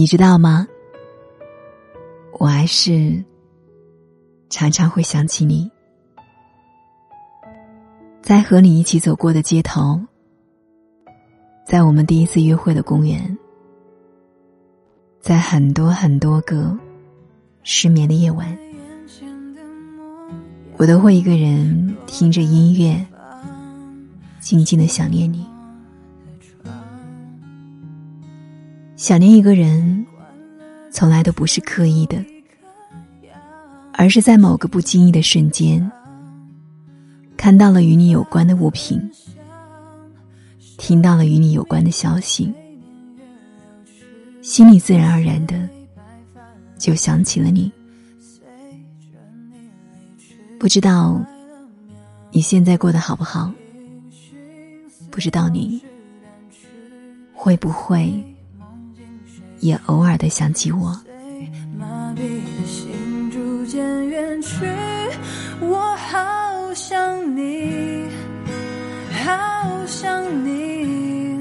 你知道吗？我还是常常会想起你，在和你一起走过的街头，在我们第一次约会的公园，在很多很多个失眠的夜晚，我都会一个人听着音乐，静静的想念你。想念一个人，从来都不是刻意的，而是在某个不经意的瞬间，看到了与你有关的物品，听到了与你有关的消息，心里自然而然的就想起了你。不知道你现在过得好不好？不知道你会不会？也偶尔的想起我。麻痹的心逐渐远去，我好想你，好想你，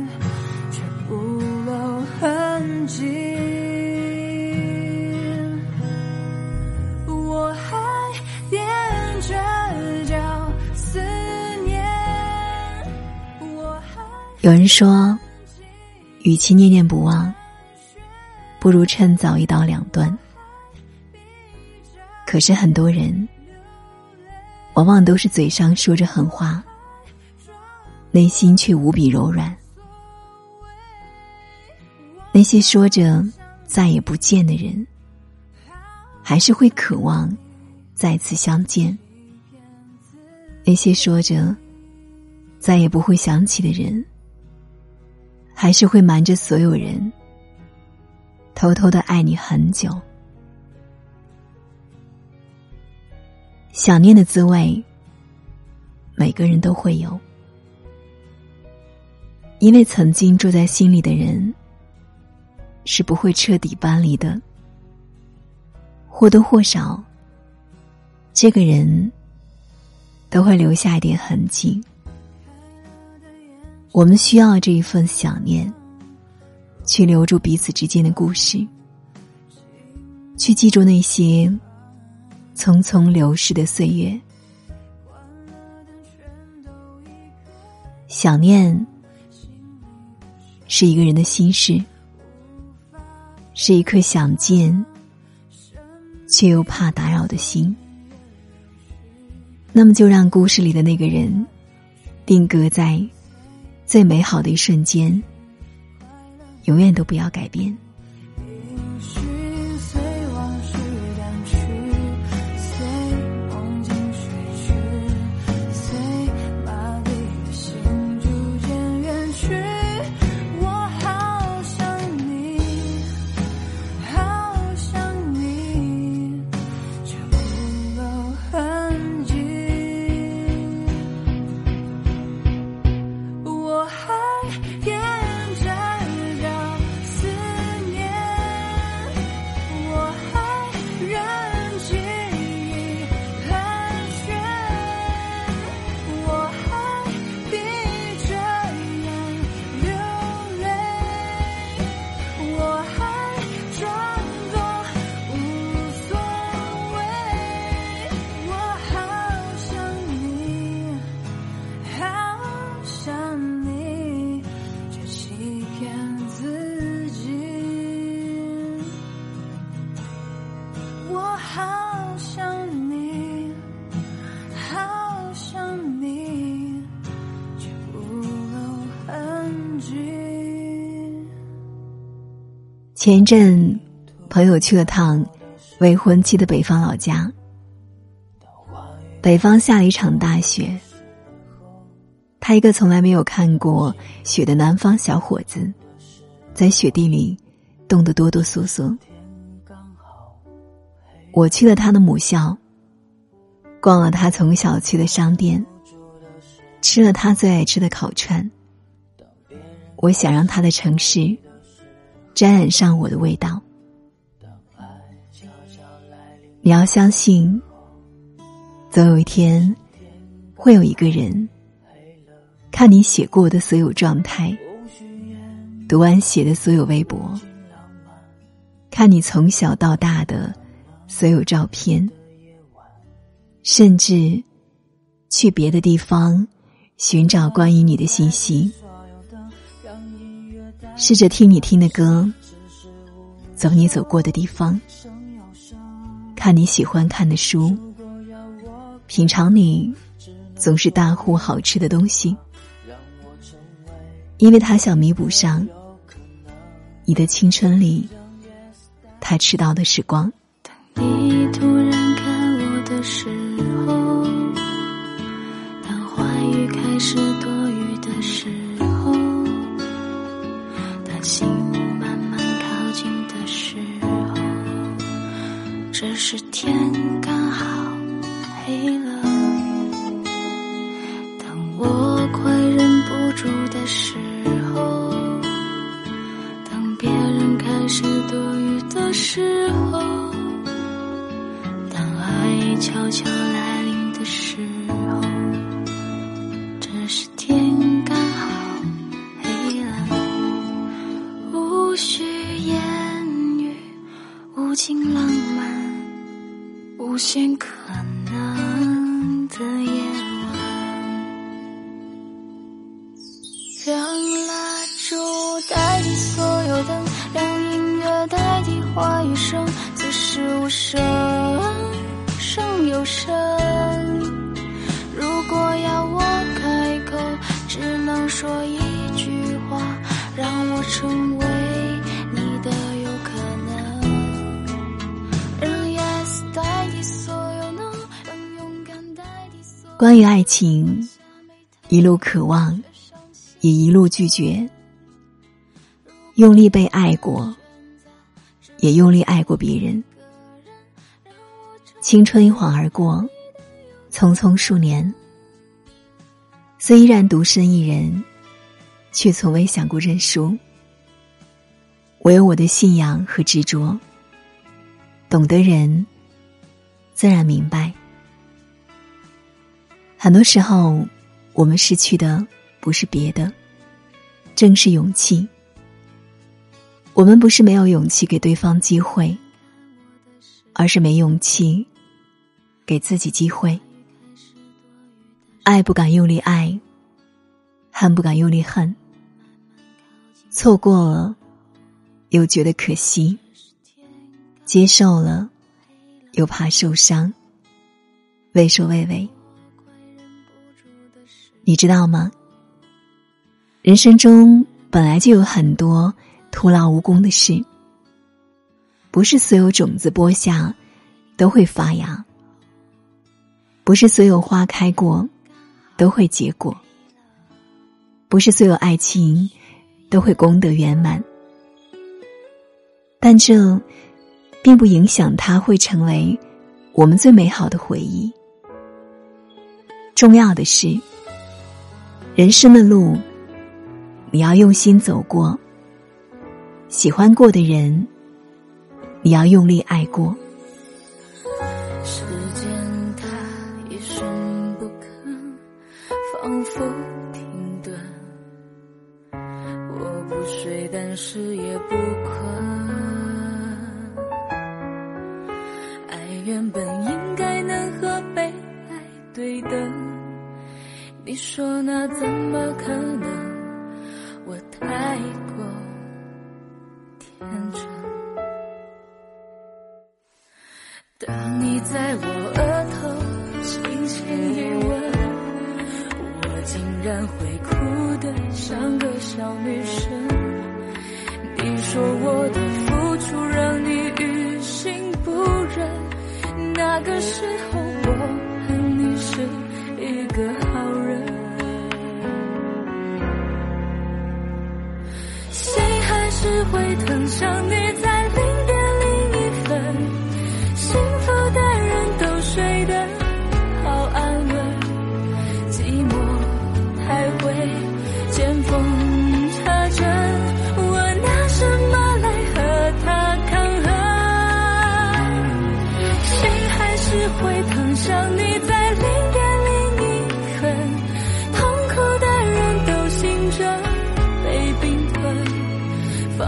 却不露痕迹。我还踮着脚思念，我还有人说，与其念念不忘。不如趁早一刀两断。可是很多人，往往都是嘴上说着狠话，内心却无比柔软。那些说着再也不见的人，还是会渴望再次相见；那些说着再也不会想起的人，还是会瞒着所有人。偷偷的爱你很久，想念的滋味，每个人都会有。因为曾经住在心里的人，是不会彻底搬离的。或多或少，这个人都会留下一点痕迹。我们需要这一份想念。去留住彼此之间的故事，去记住那些匆匆流逝的岁月。想念是一个人的心事，是一颗想见却又怕打扰的心。那么，就让故事里的那个人定格在最美好的一瞬间。永远都不要改变。好想你好想你前一阵，朋友去了趟未婚妻的北方老家。北方下了一场大雪，他一个从来没有看过雪的南方小伙子，在雪地里冻得哆哆嗦嗦。我去了他的母校，逛了他从小去的商店，吃了他最爱吃的烤串。我想让他的城市。沾染上我的味道。你要相信，总有一天，会有一个人，看你写过的所有状态，读完写的所有微博，看你从小到大的所有照片，甚至去别的地方寻找关于你的信息，试着听你听的歌，走你走过的地方，看你喜欢看的书，品尝你总是大呼好吃的东西，因为他想弥补上你的青春里。他迟到的时光。你突然看我的时候，当话语开始多余的时候，当心慢慢靠近的时候，这是天。无限可能的夜晚，让蜡烛代替所有灯，让音乐代替。话语声，此时无声胜有声。如果要我开口，只能说一句话，让我成关于爱情，一路渴望，也一路拒绝，用力被爱过。也用力爱过别人，青春一晃而过，匆匆数年，虽依然独身一人，却从未想过认输。我有我的信仰和执着，懂得人，自然明白。很多时候，我们失去的不是别的，正是勇气。我们不是没有勇气给对方机会，而是没勇气给自己机会。爱不敢用力爱，恨不敢用力恨。错过了，又觉得可惜；接受了，又怕受伤。畏首畏尾，你知道吗？人生中本来就有很多。徒劳无功的事，不是所有种子播下都会发芽，不是所有花开过都会结果，不是所有爱情都会功德圆满。但这并不影响它会成为我们最美好的回忆。重要的是，人生的路，你要用心走过。喜欢过的人，你要用力爱过。时间它一声不吭，仿佛停顿。我不睡，但是也不困。爱原本应该能和被爱对等，你说那怎么可能？我太过天真。当你在我额头轻轻一吻，我竟然会哭得像个小女生。你说我的付出让你于心不忍，那个时候我恨你是一个好会疼，想你。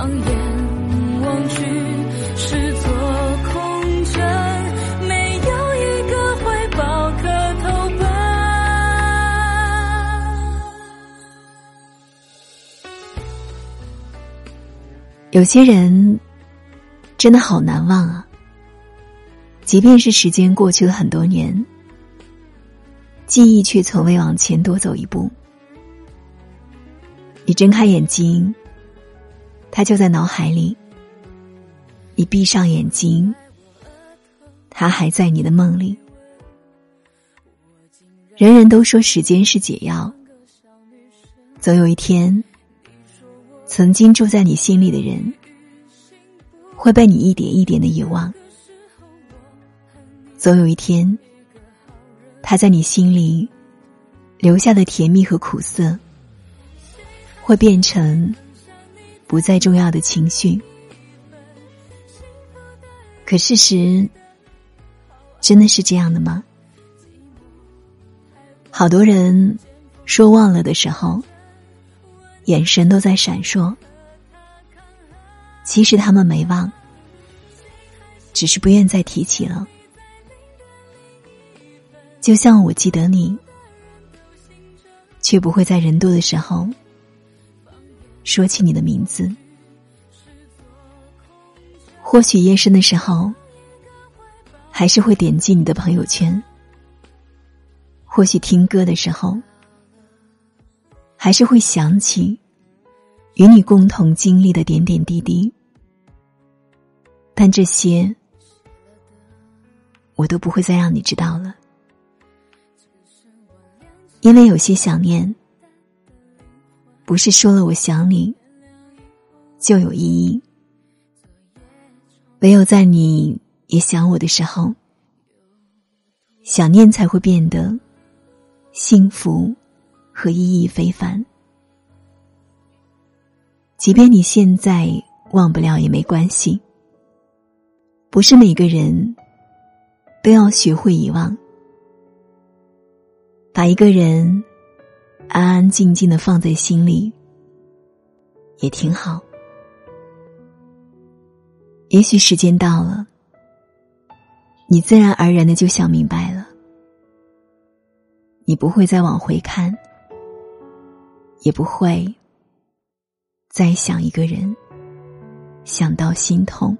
放眼望去，是座空城，没有一个怀抱可投奔。有些人真的好难忘啊，即便是时间过去了很多年。记忆却从未往前多走一步。你睁开眼睛。他就在脑海里；你闭上眼睛，他还在你的梦里。人人都说时间是解药，总有一天。曾经住在你心里的人，会被你一点一点的遗忘。总有一天，他在你心里留下的甜蜜和苦涩，会变成不再重要的情绪。可事实真的是这样的吗？好多人说忘了的时候。眼神都在闪烁，其实他们没忘，只是不愿再提起了。就像我记得你，却不会在人多的时候说起你的名字。或许夜深的时候，还是会点击你的朋友圈；或许听歌的时候。还是会想起与你共同经历的点点滴滴，但这些我都不会再让你知道了，因为有些想念不是说了我想你就有意义，唯有在你也想我的时候，想念才会变得幸福。和意义非凡。即便你现在忘不了也没关系。不是每个人都要学会遗忘，把一个人安安静静的放在心里，也挺好。也许时间到了，你自然而然的就想明白了，你不会再往回看。也不会再想一个人，想到心痛。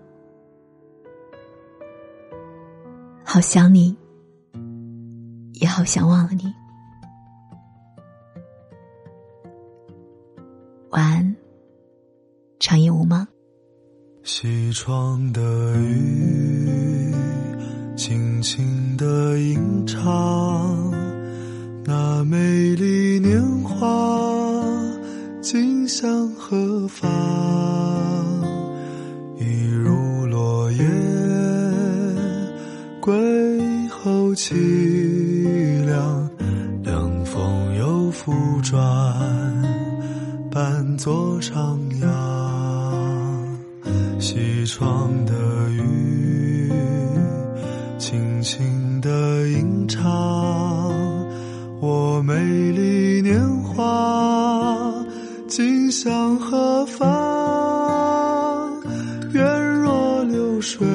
好想你，也好想忘了你。晚安，长夜无梦。西窗的雨，轻轻的吟唱，那美丽年华。今向何方？一如落叶归后凄坐徜徉。西窗的雨，轻轻的吟唱，我美丽年华。今向何方？愿若流水，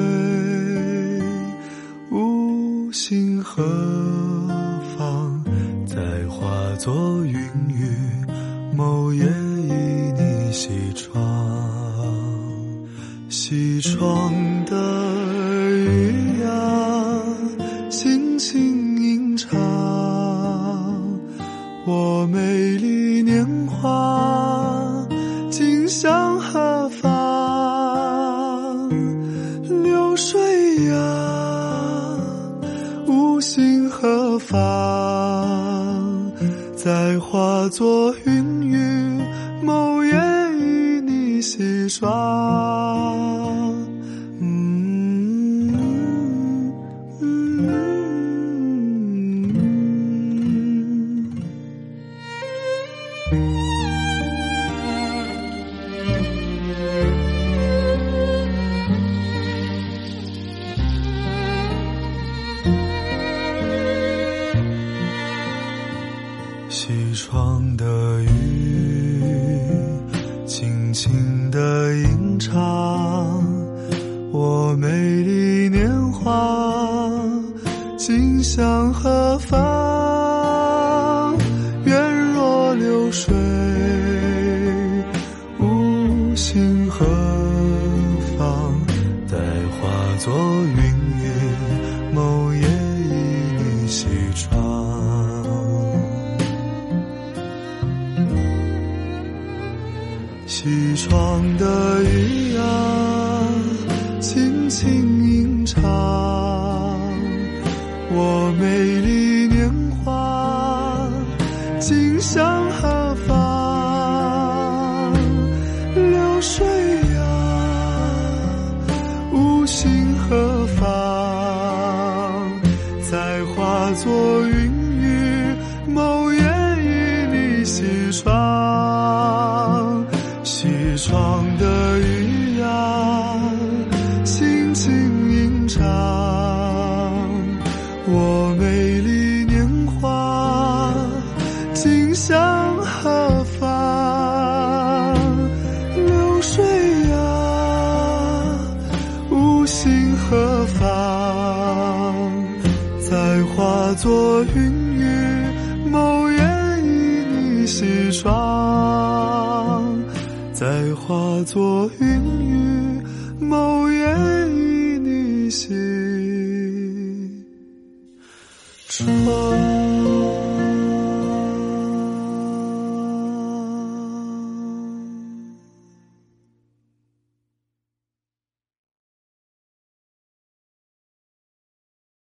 做云雨，某夜与你洗刷。何方？待化作云烟，某夜倚你西窗。西窗的雨。作云雨，某夜与你西窗。再化作云雨，某夜与你西窗。